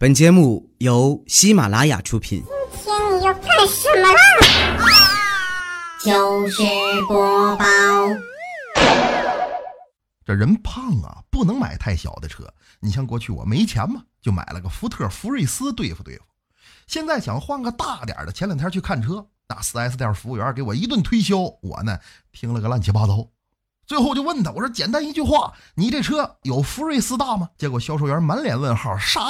本节目由喜马拉雅出品。今天你要干什么啦？就是播报。这人胖啊，不能买太小的车。你像过去我没钱嘛，就买了个福特福睿斯对付对付。现在想换个大点的，前两天去看车，那 4S 店服务员给我一顿推销，我呢听了个乱七八糟。最后就问他，我说简单一句话，你这车有福睿斯大吗？结果销售员满脸问号，啥？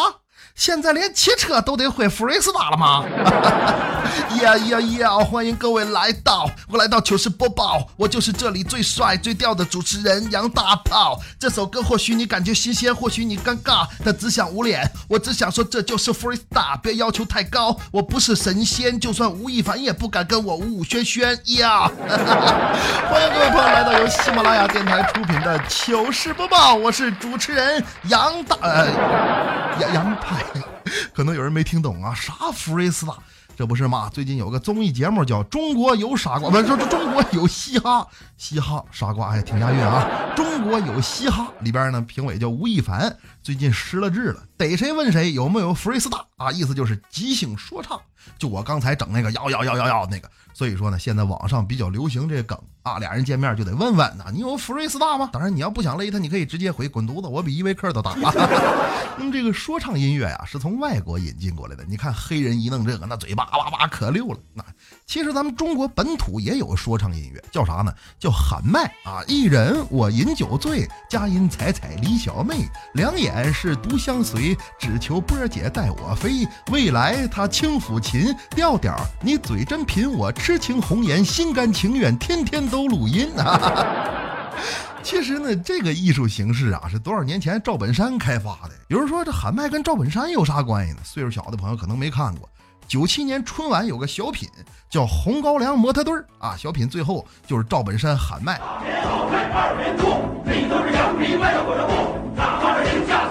现在连骑车都得会 freestyle 了吗？呀呀呀！欢迎各位来到我来到糗事播报，我就是这里最帅最屌的主持人杨大炮。这首歌或许你感觉新鲜，或许你尴尬，但只想捂脸。我只想说这就是 freestyle，，别要求太高。我不是神仙，就算吴亦凡也不敢跟我呜呜轩轩呀！欢迎各位朋友来到由喜马拉雅电台出品的糗事播报，我是主持人杨大呃杨杨。可能有人没听懂啊，啥福瑞斯达？这不是吗？最近有个综艺节目叫《中国有傻瓜》，不是说中国有嘻哈，嘻哈傻瓜，哎，挺押韵啊！中国有嘻哈里边呢，评委叫吴亦凡，最近失了智了，逮谁问谁有没有福瑞斯大啊？意思就是即兴说唱，就我刚才整那个要要要要要那个。所以说呢，现在网上比较流行这梗啊，俩人见面就得问问呐，你有福瑞斯大吗？当然，你要不想勒他，你可以直接回滚犊子，我比依维柯都大。那么这个说唱音乐呀，是从外国引进过来的。你看黑人一弄这个，那嘴巴哇哇可溜了。那其实咱们中国本土也有说唱音乐，叫啥呢？叫喊麦啊！一人我饮酒醉，佳音采采李小妹，两眼是独相随，只求波儿姐带我飞。未来他轻抚琴，调调你嘴真贫我。痴情红颜，心甘情愿，天天都录音啊！其实呢，这个艺术形式啊，是多少年前赵本山开发的。有人说这喊麦跟赵本山有啥关系呢？岁数小的朋友可能没看过。九七年春晚有个小品叫《红高粱模特队》啊，小品最后就是赵本山喊麦。大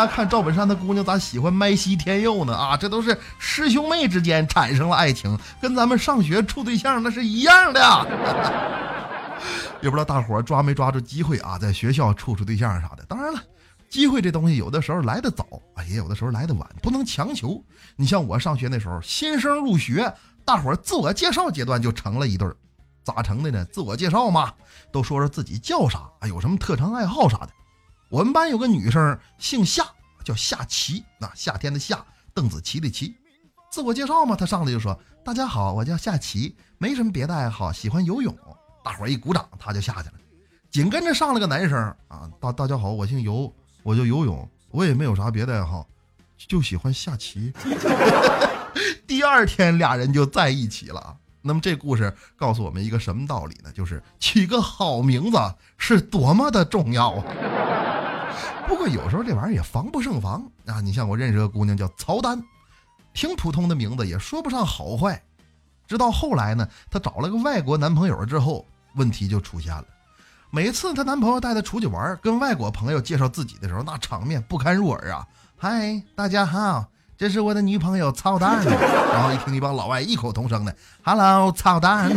家看赵本山的姑娘咋喜欢麦西天佑呢？啊，这都是师兄妹之间产生了爱情，跟咱们上学处对象那是一样的。也不知道大伙抓没抓住机会啊，在学校处处对象啥的。当然了，机会这东西有的时候来的早，啊，也有的时候来的晚，不能强求。你像我上学那时候，新生入学，大伙自我介绍阶段就成了一对儿，咋成的呢？自我介绍嘛，都说说自己叫啥，啊，有什么特长爱好啥的。我们班有个女生姓夏，叫夏琪，那夏天的夏，邓紫棋的棋。自我介绍嘛，她上来就说：“大家好，我叫夏琪，没什么别的爱好，喜欢游泳。”大伙儿一鼓掌，她就下去了。紧跟着上了个男生啊，大大家好，我姓游，我就游泳，我也没有啥别的爱好，就喜欢下棋。第二天俩人就在一起了。那么这故事告诉我们一个什么道理呢？就是起个好名字是多么的重要啊！不过有时候这玩意儿也防不胜防啊！你像我认识个姑娘叫曹丹，挺普通的名字，也说不上好坏。直到后来呢，她找了个外国男朋友之后，问题就出现了。每次她男朋友带她出去玩，跟外国朋友介绍自己的时候，那场面不堪入耳啊！嗨，大家好，这是我的女朋友操蛋。然后一听一帮老外异口同声的 “Hello，操蛋”，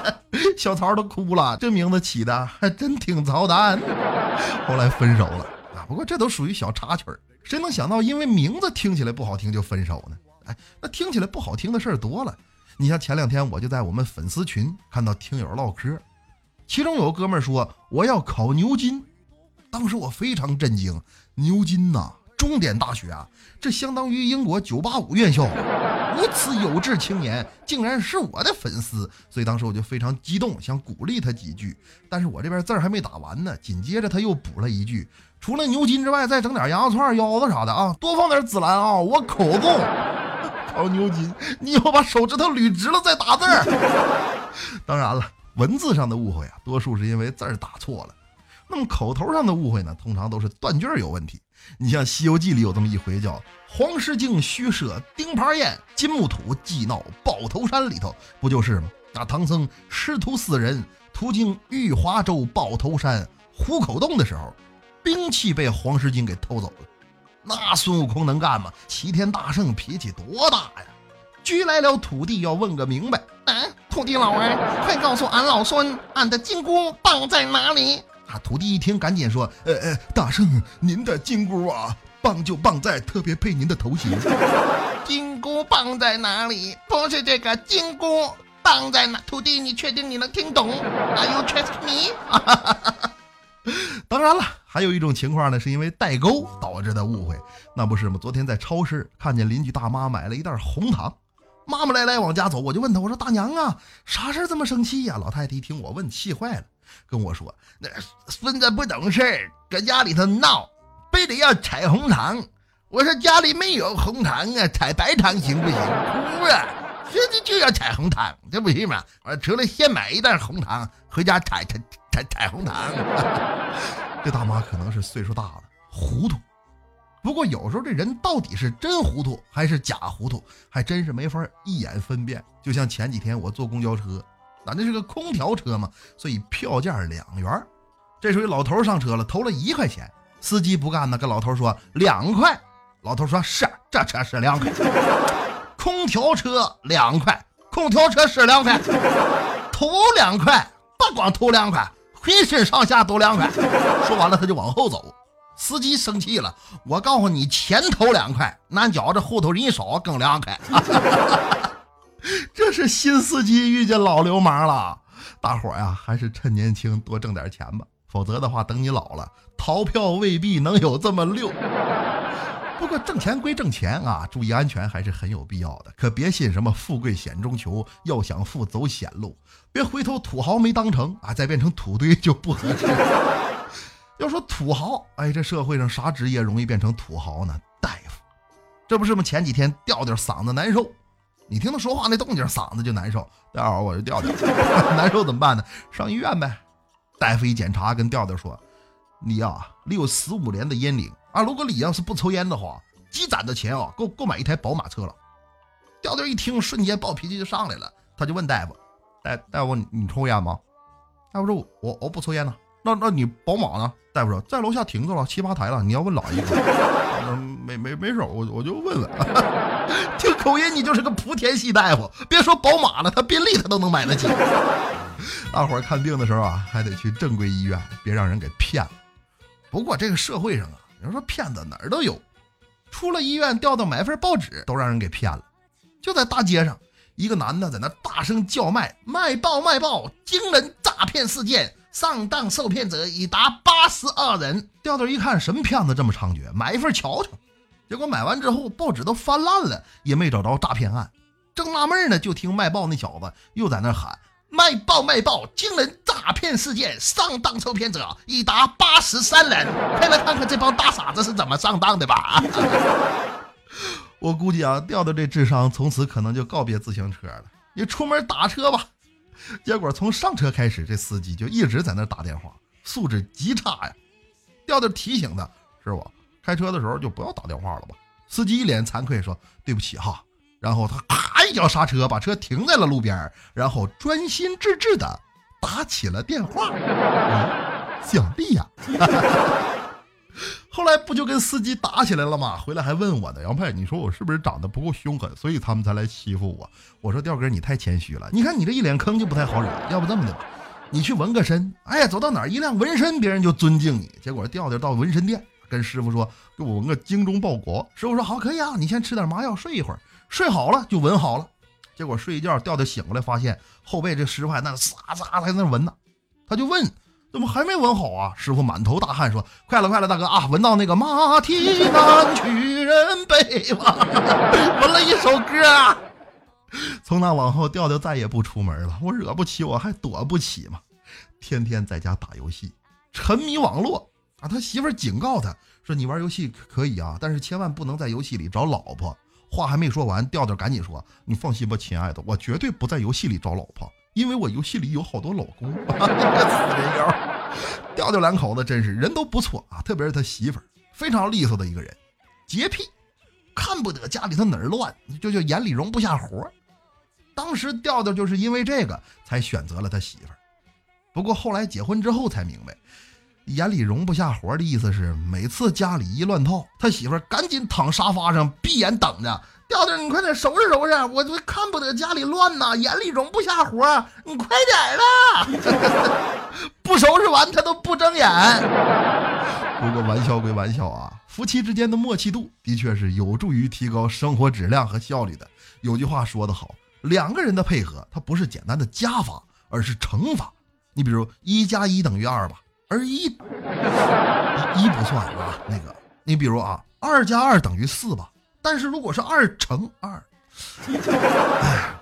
小曹都哭了。这名字起的还 真挺操蛋。后来分手了啊。不过这都属于小插曲儿，谁能想到因为名字听起来不好听就分手呢？哎，那听起来不好听的事儿多了。你像前两天我就在我们粉丝群看到听友唠嗑，其中有个哥们儿说我要考牛津，当时我非常震惊，牛津呐，重点大学啊，这相当于英国985院校。如此有志青年，竟然是我的粉丝，所以当时我就非常激动，想鼓励他几句。但是我这边字儿还没打完呢，紧接着他又补了一句：“除了牛筋之外，再整点羊肉串、腰子啥的啊，多放点孜然啊，我口重。”考牛筋，你要把手指头捋直了再打字儿。当然了，文字上的误会啊，多数是因为字儿打错了。那么口头上的误会呢，通常都是断句有问题。你像《西游记》里有这么一回，叫黄狮精虚设钉耙宴，金木土计闹抱头山里头，不就是吗？那唐僧师徒四人途经玉华州抱头山虎口洞的时候，兵器被黄狮精给偷走了。那孙悟空能干吗？齐天大圣脾气多大呀！拘来了土地要问个明白。嗯，土地老儿，快告诉俺老孙，俺的金箍棒在哪里？啊！土地一听，赶紧说：“呃呃，大圣，您的金箍啊，棒就棒在特别配您的头型。金箍棒在哪里？不是这个金箍棒在哪？徒弟，你确定你能听懂？Are you trust me？当然了，还有一种情况呢，是因为代沟导致的误会。那不是吗？昨天在超市看见邻居大妈买了一袋红糖，妈妈来来往家走，我就问她，我说大娘啊，啥事这么生气呀？老太太一听我问，气坏了，跟我说那孙子不懂事，搁家里头闹，非得要采红糖。我说家里没有红糖啊，采白糖行不行？哭啊，说的就要采红糖，这不行吗？我除了先买一袋红糖回家采采采采红糖。这大妈可能是岁数大了，糊涂。不过有时候这人到底是真糊涂还是假糊涂，还真是没法一眼分辨。就像前几天我坐公交车，咱这是个空调车嘛，所以票价两元。这时候老头上车了，投了一块钱，司机不干呢，跟老头说两块。老头说：“是，这车是两块，空调车两块，空调车是两块，投两块，不光投两块，浑身上下都两块。”说完了，他就往后走。司机生气了：“我告诉你，前头两块，难觉着后头人少更两块。” 这是新司机遇见老流氓了。大伙呀，还是趁年轻多挣点钱吧，否则的话，等你老了，逃票未必能有这么溜。不过挣钱归挣钱啊，注意安全还是很有必要的。可别信什么富贵险中求，要想富走险路，别回头土豪没当成啊，再变成土堆就不合适。要说土豪，哎，这社会上啥职业容易变成土豪呢？大夫，这不是吗？前几天吊吊嗓子难受，你听他说话那动静，嗓子就难受。待会儿我就调调，难受怎么办呢？上医院呗。大夫一检查，跟调调说：“你呀，离有十五年的烟龄。”啊，如果你要是不抽烟的话，积攒的钱啊，够够买一台宝马车了。调调一听，瞬间暴脾气就上来了，他就问大夫：“大大夫，你抽烟吗？”大夫说：“我我不抽烟呢。”那那你宝马呢？大夫说：“在楼下停着了，七八台了。你要问老爷？没没没事，我我就问问。听口音，你就是个莆田系大夫。别说宝马了，他宾利他都能买得起。大伙儿看病的时候啊，还得去正规医院，别让人给骗了。不过这个社会上啊。人说骗子哪儿都有，出了医院调到买份报纸都让人给骗了。就在大街上，一个男的在那大声叫卖：“卖报卖报！惊人诈骗事件，上当受骗者已达八十二人。”调调一看，什么骗子这么猖獗？买一份瞧瞧。结果买完之后，报纸都翻烂了，也没找着诈骗案。正纳闷呢，就听卖报那小子又在那喊。卖报卖报！惊人诈骗事件，上当受骗者已达八十三人。快来看看这帮大傻子是怎么上当的吧！我估计啊，调调这智商从此可能就告别自行车了。你出门打车吧。结果从上车开始，这司机就一直在那打电话，素质极差呀。调调提醒他：“师傅，开车的时候就不要打电话了吧。”司机一脸惭愧说：“对不起哈。”然后他咔一脚刹车，把车停在了路边，然后专心致志的打起了电话。想必呀！后来不就跟司机打起来了吗？回来还问我呢，杨派，你说我是不是长得不够凶狠，所以他们才来欺负我？我说调哥，你太谦虚了。你看你这一脸坑就不太好惹。要不这么的吧，你去纹个身，哎呀，走到哪儿一亮纹身，别人就尊敬你。结果调调到纹身店，跟师傅说，给我纹个精忠报国。师傅说好，可以啊，你先吃点麻药，睡一会儿。睡好了就纹好了，结果睡一觉调调醒过来，发现后背这师傅还那撒撒在那纹呢，他就问怎么还没闻好啊？师傅满头大汗说：“快了快了，大哥啊，闻到那个马蹄南去人北吧，闻了一首歌。”从那往后调调再也不出门了，我惹不起我还躲不起嘛，天天在家打游戏，沉迷网络啊。他媳妇警告他说：“你玩游戏可以啊，但是千万不能在游戏里找老婆。”话还没说完，调调赶紧说：“你放心吧，亲爱的，我绝对不在游戏里找老婆，因为我游戏里有好多老公。”死人妖！调调两口子真是人都不错啊，特别是他媳妇儿，非常利索的一个人，洁癖，看不得家里头哪儿乱，就就眼里容不下活。当时调调就是因为这个才选择了他媳妇儿，不过后来结婚之后才明白，眼里容不下活的意思是，每次家里一乱套，他媳妇赶紧躺沙发上闭眼等着。调调，你快点收拾收拾，我这看不得家里乱呐，眼里容不下活，你快点啦！不收拾完他都不睁眼。不过玩笑归玩笑啊，夫妻之间的默契度的确是有助于提高生活质量和效率的。有句话说得好，两个人的配合，它不是简单的加法，而是乘法。你比如一加一等于二吧，而一一不算啊。那个，你比如啊，二加二等于四吧。但是如果是二乘二，哎，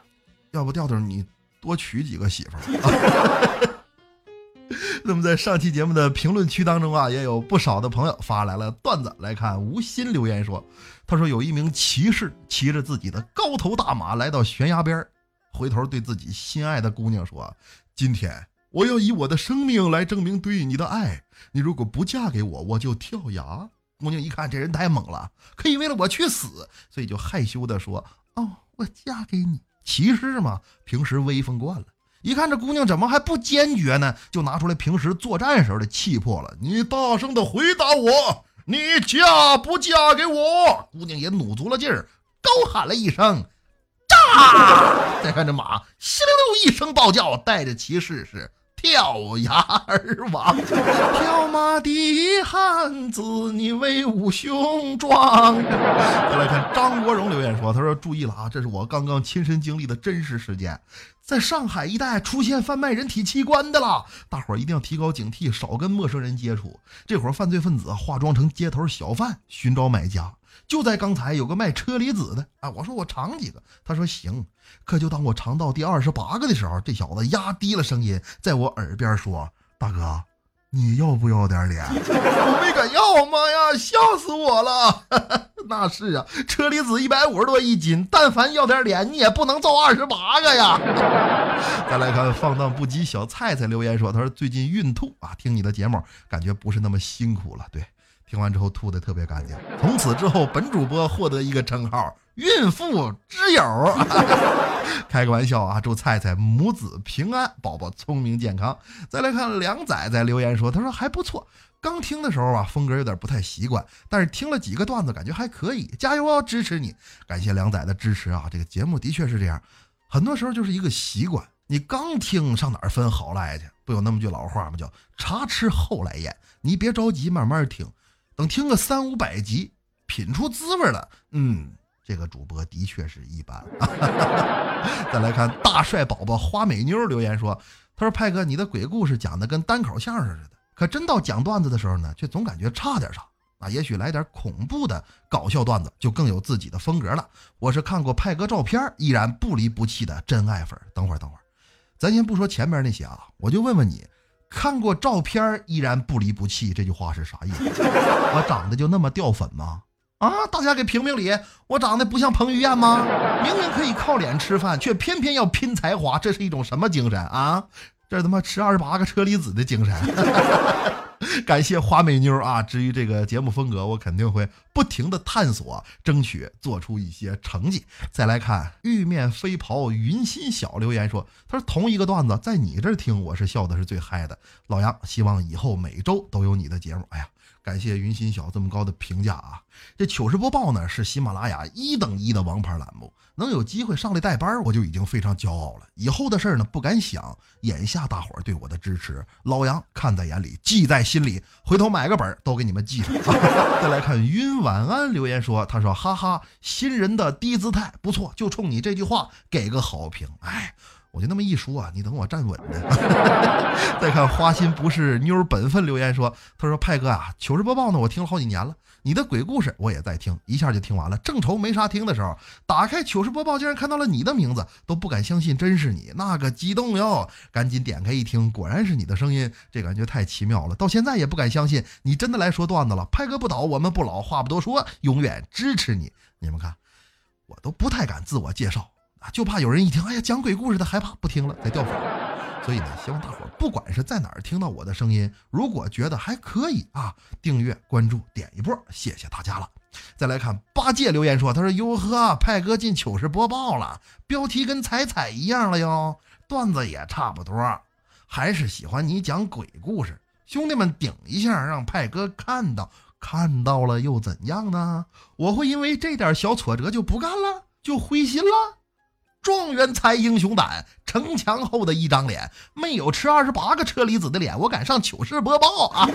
要不调调你多娶几个媳妇儿。那么在上期节目的评论区当中啊，也有不少的朋友发来了段子。来看吴昕留言说：“他说有一名骑士骑着自己的高头大马来到悬崖边，回头对自己心爱的姑娘说：‘今天我要以我的生命来证明对你的爱。你如果不嫁给我，我就跳崖。’”姑娘一看这人太猛了，可以为了我去死，所以就害羞的说：“哦，我嫁给你。”骑士嘛，平时威风惯了，一看这姑娘怎么还不坚决呢，就拿出来平时作战时候的气魄了。你大声的回答我，你嫁不嫁给我？姑娘也努足了劲儿，高喊了一声：“炸！”再看这马，稀溜溜一声暴叫，带着骑士是。跳崖而亡，跳马的汉子，你威武雄壮。再来看张国荣留言说：“他说注意了啊，这是我刚刚亲身经历的真实事件，在上海一带出现贩卖人体器官的了，大伙儿一定要提高警惕，少跟陌生人接触。这伙犯罪分子化妆成街头小贩寻找买家。”就在刚才，有个卖车厘子的啊，我说我尝几个，他说行。可就当我尝到第二十八个的时候，这小子压低了声音，在我耳边说：“大哥，你要不要点脸？” 我没敢要，妈呀，笑死我了！那是啊，车厘子一百五十多一斤，但凡要点脸，你也不能造二十八个呀。再来看放荡不羁小菜菜留言说：“他说最近孕吐啊，听你的节目感觉不是那么辛苦了。”对。听完之后吐的特别干净，从此之后本主播获得一个称号“孕妇之友”。开个玩笑啊！祝菜菜母子平安，宝宝聪明健康。再来看梁仔在留言说：“他说还不错，刚听的时候啊，风格有点不太习惯，但是听了几个段子，感觉还可以。加油哦，支持你！感谢梁仔的支持啊！这个节目的确是这样，很多时候就是一个习惯。你刚听上哪儿分好赖去？不有那么句老话吗？叫茶吃后来咽。你别着急，慢慢听。”等听个三五百集，品出滋味了，嗯，这个主播的确是一般。再来看大帅宝宝花美妞留言说：“他说派哥，你的鬼故事讲的跟单口相声似的，可真到讲段子的时候呢，却总感觉差点啥。啊，也许来点恐怖的搞笑段子，就更有自己的风格了。我是看过派哥照片，依然不离不弃的真爱粉。等会儿，等会儿，咱先不说前面那些啊，我就问问你。”看过照片依然不离不弃，这句话是啥意思？我长得就那么掉粉吗？啊，大家给评评理！我长得不像彭于晏吗？明明可以靠脸吃饭，却偏偏要拼才华，这是一种什么精神啊？这他妈吃二十八个车厘子的精神！感谢花美妞啊！至于这个节目风格，我肯定会不停的探索，争取做出一些成绩。再来看玉面飞袍云心小留言说：“他说同一个段子在你这听，我是笑的是最嗨的。老杨希望以后每周都有你的节目。”哎呀。感谢云心小这么高的评价啊！这糗事播报呢是喜马拉雅一等一的王牌栏目，能有机会上来带班，我就已经非常骄傲了。以后的事呢不敢想，眼下大伙儿对我的支持，老杨看在眼里，记在心里，回头买个本都给你们记上。再来看云晚安留言说，他说哈哈，新人的低姿态不错，就冲你这句话给个好评。哎。我就那么一说啊，你等我站稳呢。再看花心不是妞本分留言说，他说派哥啊，糗事播报呢，我听了好几年了，你的鬼故事我也在听，一下就听完了。正愁没啥听的时候，打开糗事播报，竟然看到了你的名字，都不敢相信真是你，那个激动哟！赶紧点开一听，果然是你的声音，这感觉太奇妙了。到现在也不敢相信你真的来说段子了。派哥不倒，我们不老，话不多说，永远支持你。你们看，我都不太敢自我介绍。啊，就怕有人一听，哎呀，讲鬼故事的害怕不听了，再掉粉。所以呢，希望大伙儿不管是在哪儿听到我的声音，如果觉得还可以啊，订阅、关注、点一波，谢谢大家了。再来看八戒留言说，他说哟呵，派哥进糗事播报了，标题跟彩彩一样了哟，段子也差不多，还是喜欢你讲鬼故事。兄弟们顶一下，让派哥看到，看到了又怎样呢？我会因为这点小挫折就不干了，就灰心了？状元才英雄胆，城墙后的一张脸，没有吃二十八个车厘子的脸，我敢上糗事播报啊！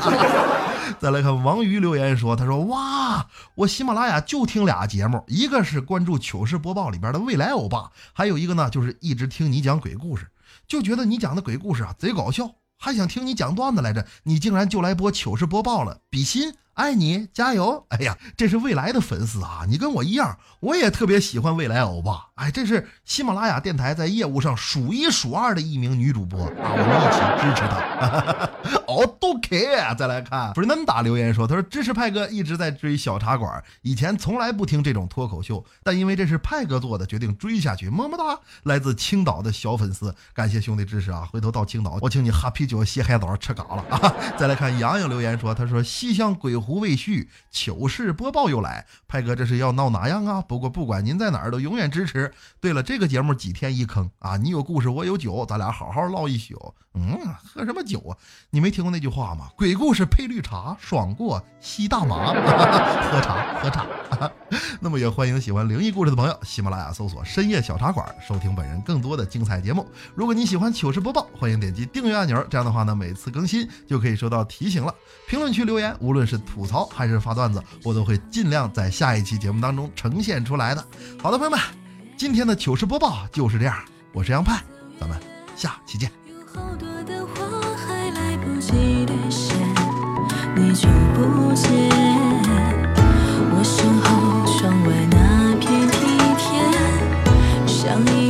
再来看王瑜留言说：“他说哇，我喜马拉雅就听俩节目，一个是关注糗事播报里边的未来欧巴，还有一个呢就是一直听你讲鬼故事，就觉得你讲的鬼故事啊贼搞笑，还想听你讲段子来着，你竟然就来播糗事播报了，比心。”爱你，加油！哎呀，这是未来的粉丝啊！你跟我一样，我也特别喜欢未来欧巴。哎，这是喜马拉雅电台在业务上数一数二的一名女主播啊！我们一起支持她。哦，都 care。再来看 Fernanda 留言说：“他说支持派哥一直在追小茶馆，以前从来不听这种脱口秀，但因为这是派哥做的，决定追下去。么么哒！来自青岛的小粉丝，感谢兄弟支持啊！回头到青岛，我请你喝啤酒、洗海澡、吃嘎了啊！再来看洋洋留言说：他说西乡鬼。胡未续，糗事播报又来，派哥这是要闹哪样啊？不过不管您在哪儿，都永远支持。对了，这个节目几天一坑啊？你有故事，我有酒，咱俩好好唠一宿。嗯，喝什么酒啊？你没听过那句话吗？鬼故事配绿茶，爽过吸大麻。喝茶，喝茶。那么也欢迎喜欢灵异故事的朋友，喜马拉雅搜索“深夜小茶馆”，收听本人更多的精彩节目。如果你喜欢糗事播报，欢迎点击订阅按钮，这样的话呢，每次更新就可以收到提醒了。评论区留言，无论是吐槽还是发段子，我都会尽量在下一期节目当中呈现出来的。好的，朋友们，今天的糗事播报就是这样，我是杨派，咱们下期见。好多的话还来不及兑现，你就不见。我身后窗外那片梯田，像一